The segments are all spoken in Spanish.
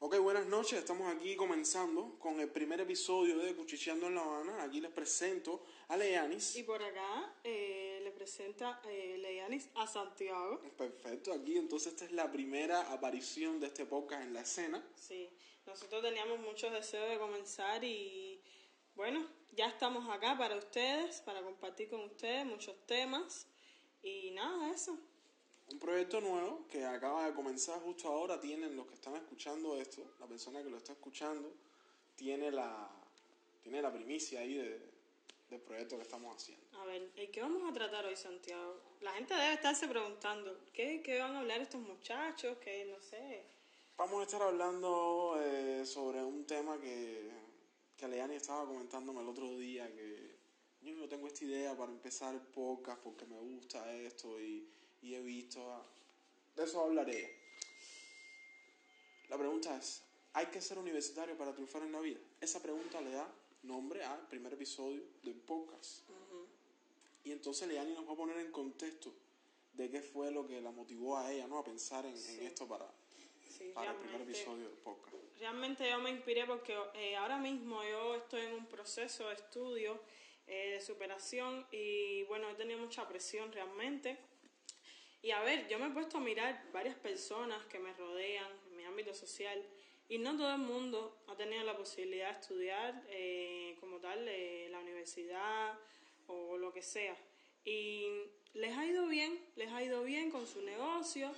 Ok, buenas noches. Estamos aquí comenzando con el primer episodio de Cuchicheando en La Habana. Aquí les presento a Leanis. Y por acá eh, le presenta eh, Leanis a Santiago. Perfecto, aquí entonces esta es la primera aparición de este podcast en la escena. Sí, nosotros teníamos muchos deseos de comenzar y bueno, ya estamos acá para ustedes, para compartir con ustedes muchos temas y nada, eso. Un proyecto nuevo que acaba de comenzar justo ahora. Tienen los que están escuchando esto, la persona que lo está escuchando, tiene la, tiene la primicia ahí de, del proyecto que estamos haciendo. A ver, ¿y qué vamos a tratar hoy, Santiago? La gente debe estarse preguntando, ¿qué, qué van a hablar estos muchachos? Que no sé. Vamos a estar hablando eh, sobre un tema que, que Leani estaba comentándome el otro día, que yo tengo esta idea para empezar el podcast porque me gusta esto y, y he visto... De eso hablaré. La pregunta es, ¿hay que ser universitario para triunfar en la vida? Esa pregunta le da nombre al primer episodio del podcast. Y entonces Leani nos va a poner en contexto de qué fue lo que la motivó a ella ¿no? a pensar en, en esto para, Sí, para el primer episodio del podcast. Realmente yo me inspiré porque eh, ahora mismo yo estoy en un proceso de estudio, eh, de superación y bueno, he tenido mucha presión realmente. Y a ver, yo me he puesto a mirar varias personas que me rodean en mi ámbito social y no todo el mundo ha tenido la posibilidad de estudiar eh, como tal eh, la universidad o lo que sea. Y les ha ido bien, les ha ido bien con su negocio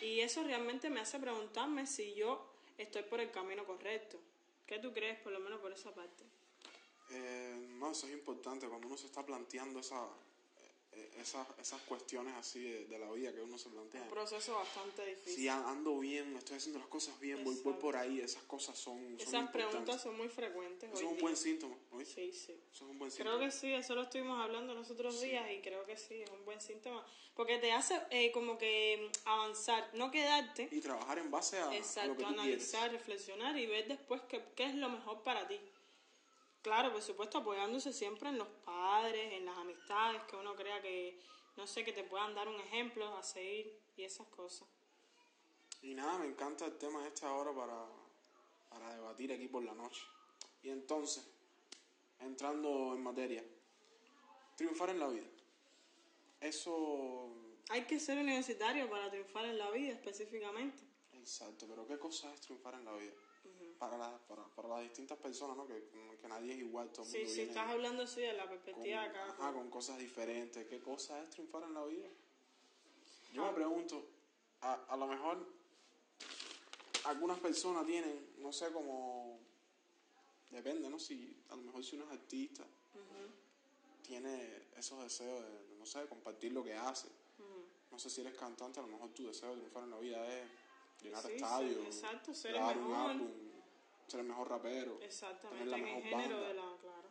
y eso realmente me hace preguntarme si yo estoy por el camino correcto. ¿Qué tú crees por lo menos por esa parte? Eh, no, eso es importante cuando uno se está planteando esa, esas, esas cuestiones así de, de la vida que uno se plantea. Un proceso bastante difícil. Si ando bien, estoy haciendo las cosas bien, voy, por ahí, esas cosas son, son Esas preguntas son muy frecuentes. Eso hoy es un día. buen síntoma, ¿oíste? Sí, sí. Eso es un buen Creo que sí, eso lo estuvimos hablando los otros días y creo que sí, es un buen síntoma. Porque te hace eh, como que mm, avanzar, no quedarte. Y trabajar en base a, a lo que Exacto, tú analizar, reflexionar y ver después qué, qué es lo mejor para ti. Claro, por supuesto, apoyándose siempre en los padres, en las amistades, que uno crea que, no sé, que te puedan dar un ejemplo a seguir y esas cosas. Y nada, me encanta el tema este ahora para, para debatir aquí por la noche. Y entonces, entrando en materia, triunfar en la vida. Eso Hay que ser universitario para triunfar en la vida específicamente. Exacto, pero ¿qué cosa es triunfar en la vida? Para, las para, para las distintas personas, ¿no? Que, que nadie es igual, todo el Sí, mundo sí, viene estás hablando así de la con, perspectiva de acá. ajá, con cosas diferentes. ¿Qué cosa es triunfar en la vida? Yo Ah. me pregunto, a, a lo mejor algunas personas tienen, no sé, como... Depende, ¿no? Si a lo mejor si uno es artista, tiene esos deseos de, no sé, compartir lo que hace. No sé si eres cantante, a lo mejor tu deseo de triunfar en la vida es llenar Sí, sí, estadios, exacto, ser el grabar un álbum, ser el mejor rapero, tener Exactamente, la en el mejor género banda. de la, claro.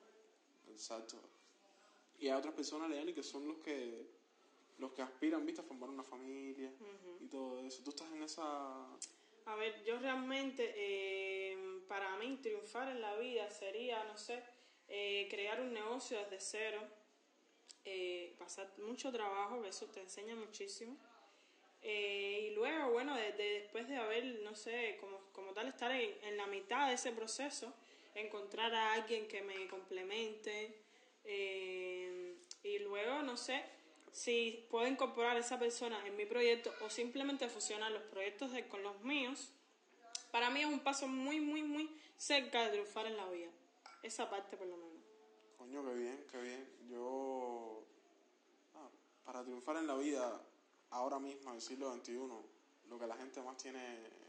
Exacto. Y hay otras personas, Leani, que son los que los que aspiran, viste, a formar una familia y todo eso. Tú estás en esa... A ver, yo realmente, eh, para mí, triunfar en la vida sería, no sé, eh, crear un negocio desde cero, eh, pasar mucho trabajo, que eso te enseña muchísimo. Eh, y luego, bueno, de- de- después de haber, no sé, como, como tal, estar en, en la mitad de ese proceso, encontrar a alguien que me complemente. eh, y luego, no sé, si puedo incorporar a esa persona en mi proyecto o simplemente fusionar los proyectos con los míos, para mí es un paso muy, muy, muy cerca de triunfar en la vida. Esa parte, por lo menos. Coño, qué bien, qué bien. Yo... ah, para triunfar en la vida, ahora mismo, en el siglo XXI, lo que la gente más tiene...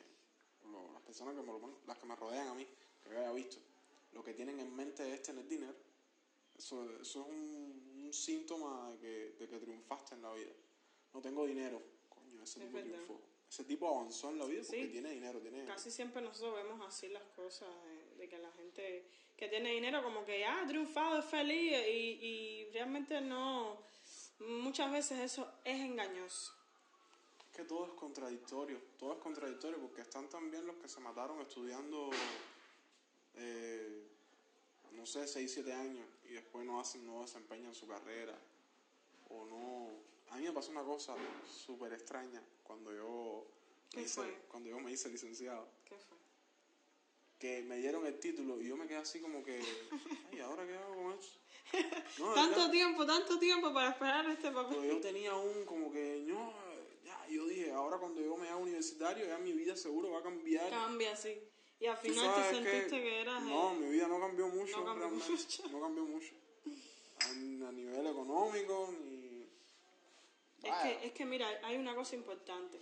lo- las personas que me, las que me rodean a mí, que yo haya visto, lo que tienen en mente es tener dinero. Eso, eso es un, un síntoma de que, de que triunfaste en la vida. No tengo dinero. Coño, ese Es tipo triunfó. Ese tipo avanzó en la vida porque Sí. tiene dinero, tiene... Casi siempre nosotros vemos así las cosas, de, de que la gente que tiene dinero como que ah, ha triunfado, es feliz y, y realmente no, muchas veces eso es engañoso. Que todo es contradictorio, todo es contradictorio porque están también los que se mataron estudiando, eh, no sé, 6, 7 años y después no hacen, no desempeñan su carrera o no... A mí me pasó una cosa súper extraña cuando yo, ¿Qué me hice, fue? cuando yo me hice licenciado. ¿Qué fue? que me dieron el título y yo me quedé así como que, ay, ¿ahora qué hago con eso? No, Tanto verdad, tiempo, tanto tiempo para esperar este papel. pero yo tenía un como que, no, ya, yo dije, ahora cuando yo me haga universitario, ya mi vida seguro va a cambiar. Cambia así. Y al final te sentiste que, eras... No, mi vida no cambió mucho, no cambió mucho. No cambió mucho. A, a nivel económico, ni... Es que, es que mira, hay una cosa importante.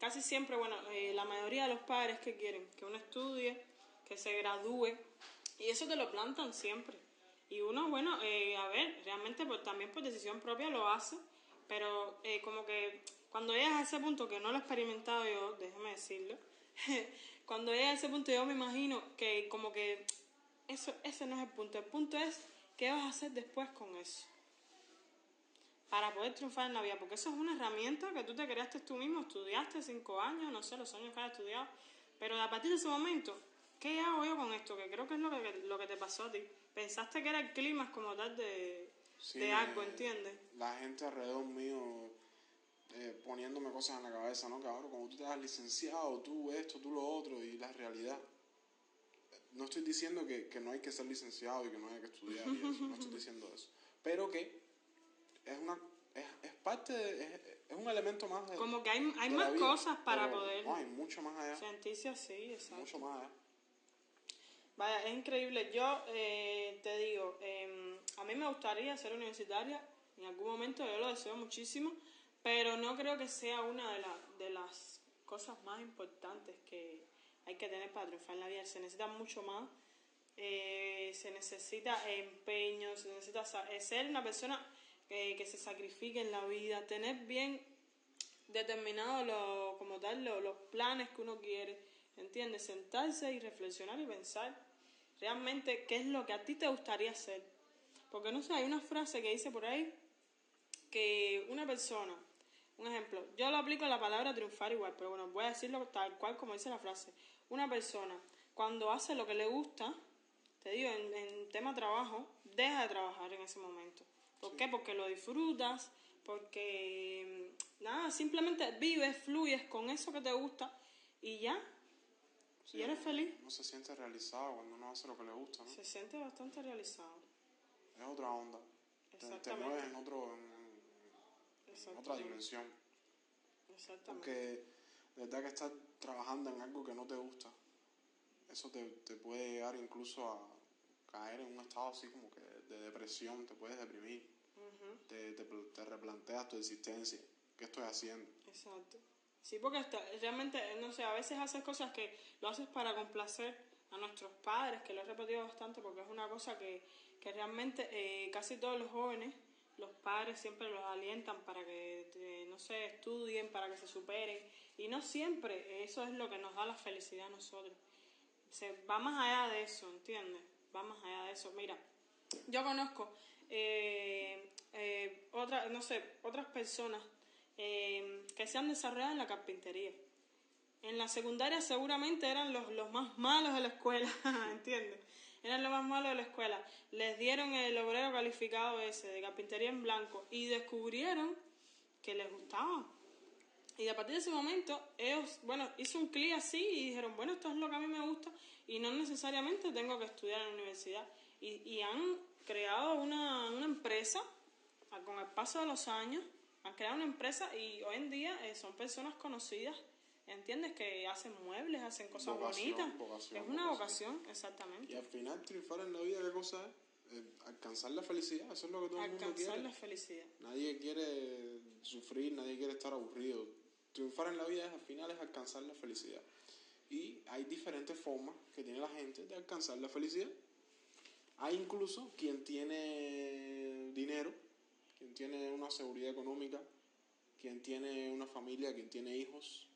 Casi siempre, bueno, eh, la mayoría de los padres que quieren que uno estudie, que se gradúe, y eso te lo plantan siempre. Y uno, bueno, eh, a ver, realmente pues, también por decisión propia lo hace, pero eh, como que cuando llegas a ese punto, que no lo he experimentado yo, déjeme decirlo, cuando llegas a ese punto yo me imagino que como que eso, ese no es el punto, el punto es qué vas a hacer después con eso para poder triunfar en la vida, porque eso es una herramienta que tú te creaste tú mismo, estudiaste cinco años, no sé, los años que has estudiado, pero a partir de ese momento, ¿qué hago yo con esto? Que creo que es lo que, lo que te pasó a ti. Pensaste que era el clima como tal de, Sí, de algo, ¿entiendes? La gente alrededor mío eh, poniéndome cosas en la cabeza, ¿no? Que ahora cuando tú te das licenciado, tú esto, tú lo otro, y la realidad. No estoy diciendo que, que no hay que ser licenciado y que no hay que estudiar y eso, no estoy diciendo eso. Pero que es una es, es parte de, es, es un elemento más de Como que hay, hay más vida, cosas para pero poder No, hay mucho más allá, sentirse así, exacto. mucho más allá. Vaya, es increíble. Yo eh, te digo, eh, a mí me gustaría ser universitaria, en algún momento yo lo deseo muchísimo, pero no creo que sea una de, la- de las cosas más importantes que hay que tener para triunfar en la vida. Se necesita mucho más, eh, se necesita empeño, se necesita eh, ser una persona que, que se sacrifique en la vida, tener bien determinado lo, como tal lo- los planes que uno quiere, ¿entiendes? Sentarse y reflexionar y pensar realmente qué es lo que a ti te gustaría hacer. Porque no sé, hay una frase que dice por ahí que una persona, un ejemplo, yo lo aplico a la palabra triunfar igual, pero bueno, voy a decirlo tal cual como dice la frase. Una persona, cuando hace lo que le gusta, te digo, en, en tema trabajo, deja de trabajar en ese momento. ¿Por qué? Porque lo disfrutas, porque mm, nada, simplemente vives, fluyes con eso que te gusta y ya, Sí, y eres feliz. Uno se siente realizado cuando uno hace lo que le gusta, ¿no? Se siente bastante realizado. Es otra onda. Te, te Exactamente. mueves en, otro, en, en- en otra dimensión. Exactamente. Porque de verdad que estar trabajando en algo que no te gusta, eso te, te puede llegar incluso a caer en un estado así como que de depresión, te puedes deprimir, Ujú. te, te, te replanteas tu existencia, qué estoy haciendo. Exacto. Sí, porque hasta- realmente, no sé, a veces haces cosas que lo haces para complacer a nuestros padres, que lo he repetido bastante porque es una cosa que, que realmente eh, casi todos los jóvenes, los padres siempre los alientan para que, eh, no sé, estudien, para que se superen. Y no siempre eso es lo que nos da la felicidad a nosotros. Se, va más allá de eso, ¿entiendes? Va más allá de eso. Mira, yo conozco eh, eh, otra, no sé, otras personas eh, que se han desarrollado en la carpintería. En la secundaria seguramente eran los, los más malos de la escuela, ¿entiendes? Eran los más malos de la escuela. Les dieron el obrero calificado ese de carpintería en blanco y descubrieron que les gustaba. Y a partir de ese momento, ellos, bueno, hizo un clic así y dijeron, bueno, esto es lo que a mí me gusta y no necesariamente tengo que estudiar en la universidad. Y, han creado una, una empresa, con el paso de los años, han creado una empresa y hoy en día eh, son personas conocidas, ¿entiendes? Que hacen muebles, hacen cosas Vocación, bonitas. vocación, es una vocación. vocación, exactamente. Y al final triunfar en la vida, ¿qué cosa es? Eh, alcanzar la felicidad, eso es lo que todo el mundo Alcanzar quiere. la felicidad. Nadie quiere sufrir, nadie quiere estar aburrido. Triunfar en la vida es, al final es alcanzar la felicidad. Y hay diferentes formas que tiene la gente de alcanzar la felicidad. Hay incluso quien tiene dinero, quien tiene una seguridad económica, quien tiene una familia, quien tiene hijos,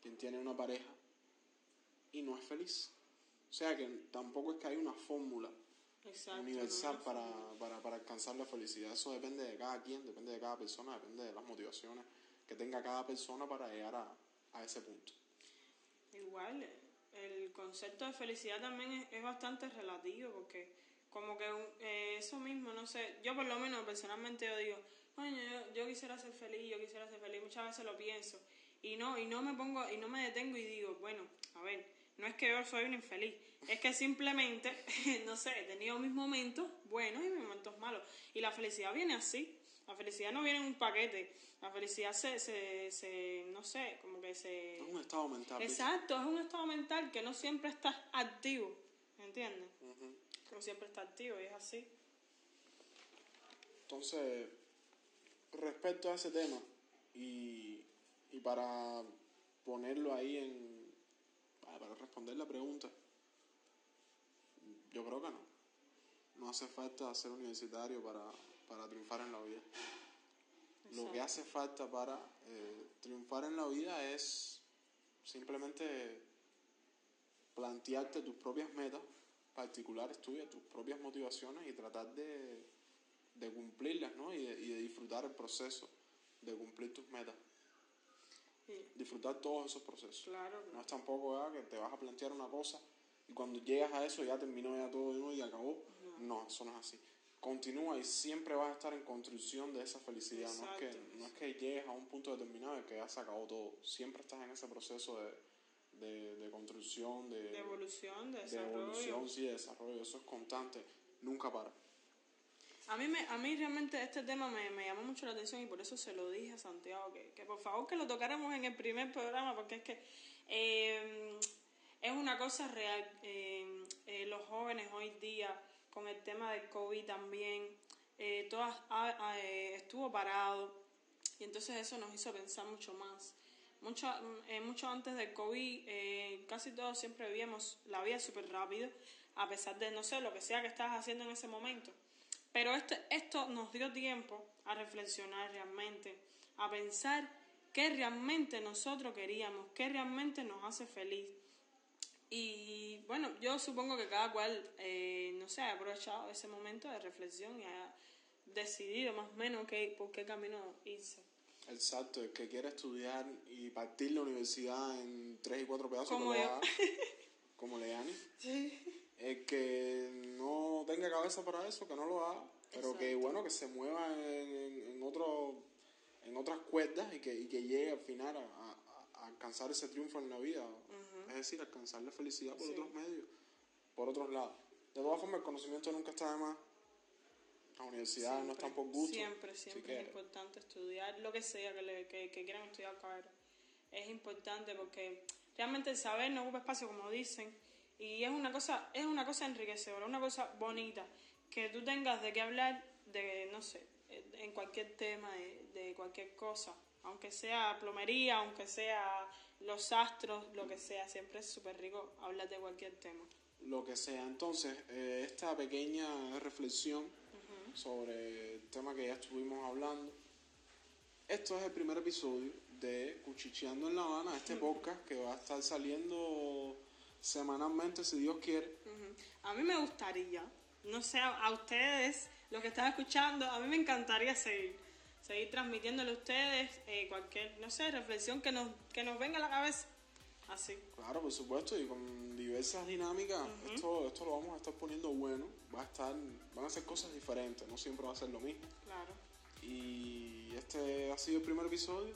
quien tiene una pareja y no es feliz. O sea que tampoco es que hay una fórmula Exacto. universal ¿no? para, para, para alcanzar la felicidad. Eso depende de cada quien, depende de cada persona, depende de las motivaciones que tenga cada persona para llegar a, a ese punto. Igual, el concepto de felicidad también es, es bastante relativo porque como que un- eh, eso mismo, no sé, yo por lo menos personalmente yo digo, yo quisiera ser feliz, yo quisiera ser feliz, muchas veces lo pienso y no, y no me pongo, y no me detengo y digo, bueno, a ver, no es que yo soy un infeliz, es que simplemente, no sé, he tenido mis momentos buenos y mis momentos malos. Y la felicidad viene así. La felicidad no viene en un paquete. La felicidad se, se, se no sé, como que se... Es un estado mental. Exacto, es un estado mental que no siempre está activo, ¿entiendes? No siempre está activo y es así. Entonces, respecto a ese tema, y, y para ponerlo ahí en... para responder la pregunta, yo creo que no. No hace falta ser universitario para, para triunfar en la vida. Lo que hace falta para eh, triunfar en la vida es simplemente plantearte tus propias metas particulares tuyas, tus propias motivaciones y tratar de, de cumplirlas, ¿no? Y de, y de, disfrutar el proceso de cumplir tus metas. Disfrutar todos esos procesos. Claro, No es tampoco que te vas a plantear una cosa y cuando llegas a eso ya terminó ya todo y acabó. No. eso no es así. Continúa y siempre vas a estar en construcción de esa felicidad. No es, que, no es que llegues a un punto determinado y que ya se acabó todo. Siempre estás en ese proceso de, de, de construcción, de, de, evolución, de desarrollo. De evolución, sí, de desarrollo. Eso es constante. Nunca para. A mí, me, a mí realmente este tema me, me, llamó mucho la atención y por eso se lo dije a Santiago, que, que por favor que lo tocáramos en el primer programa, porque es que eh, es una cosa real. Eh, eh, los jóvenes hoy día, con el tema del COVID también, todas, estuvo parado y entonces eso nos hizo pensar mucho más. Mucho, mucho antes del COVID, casi todos siempre vivíamos la vida súper rápido, a pesar de, no sé, lo que sea que estabas haciendo en ese momento. Pero esto, esto nos dio tiempo a reflexionar realmente, a pensar qué realmente nosotros queríamos, qué realmente nos hace feliz. Y bueno, yo supongo que cada cual, eh, no sé, ha aprovechado ese momento de reflexión y ha decidido más o menos qué, por qué camino irse. Exacto, el que quiera estudiar y partir la universidad en tres y cuatro pedazos, como yo. como Leani. Sí. El que no tenga cabeza para eso, que no lo haga, pero Exacto. que bueno, que se mueva en, en, otro, en otras cuerdas y que, y que llegue al final a, a, a alcanzar ese triunfo en la vida. Es decir, alcanzar la felicidad por Sí. otros medios, por otros lados. De todas formas, el conocimiento nunca está de más. Las universidades no están por gusto. Siempre, siempre que es importante estudiar lo que sea que, le, que, que quieran estudiar carrera. Es importante porque realmente el saber no ocupa espacio, como dicen, y es una cosa, es una cosa enriquecedora, una cosa bonita, que tú tengas de qué hablar de, no sé, en cualquier tema, de, de cualquier cosa, aunque sea plomería, aunque sea los astros, lo que sea, siempre es súper rico hablar de cualquier tema. lo que sea. Entonces, eh, esta pequeña reflexión sobre el tema que ya estuvimos hablando. Esto es el primer episodio de Cuchicheando en La Habana, este podcast que va a estar saliendo semanalmente, si Dios quiere. A mí me gustaría, no sé, a a ustedes, los que están escuchando, a mí me encantaría seguir, seguir transmitiéndole a ustedes eh, cualquier, no sé, reflexión que nos, que nos venga a la cabeza. Así. Claro, por supuesto, y con diversas dinámicas. esto, esto lo vamos a estar poniendo bueno. Va a estar, van a ser cosas diferentes, no siempre va a ser lo mismo. Claro. Y este ha sido el primer episodio.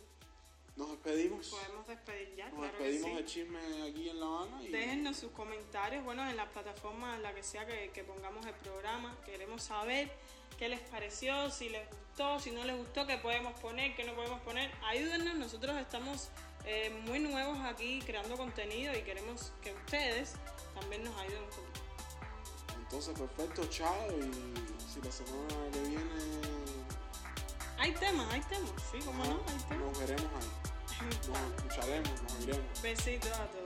Nos despedimos. Podemos despedir ya, Nos claro despedimos sí. del chisme aquí en La Habana. Y Déjennos sus comentarios, bueno, en las plataformas en la que sea que, que pongamos el programa. Queremos saber qué les pareció, si les gustó, si no les gustó, qué podemos poner, qué no podemos poner. Ayúdennos, nosotros estamos eh, muy nuevos aquí creando contenido y queremos que ustedes también nos ayuden un poquito. Entonces, perfecto, chao. Y si la semana que viene. Hay temas, hay temas, sí, como no, hay temas. Nos veremos ahí. Nos escucharemos, nos iremos. Besitos a todos.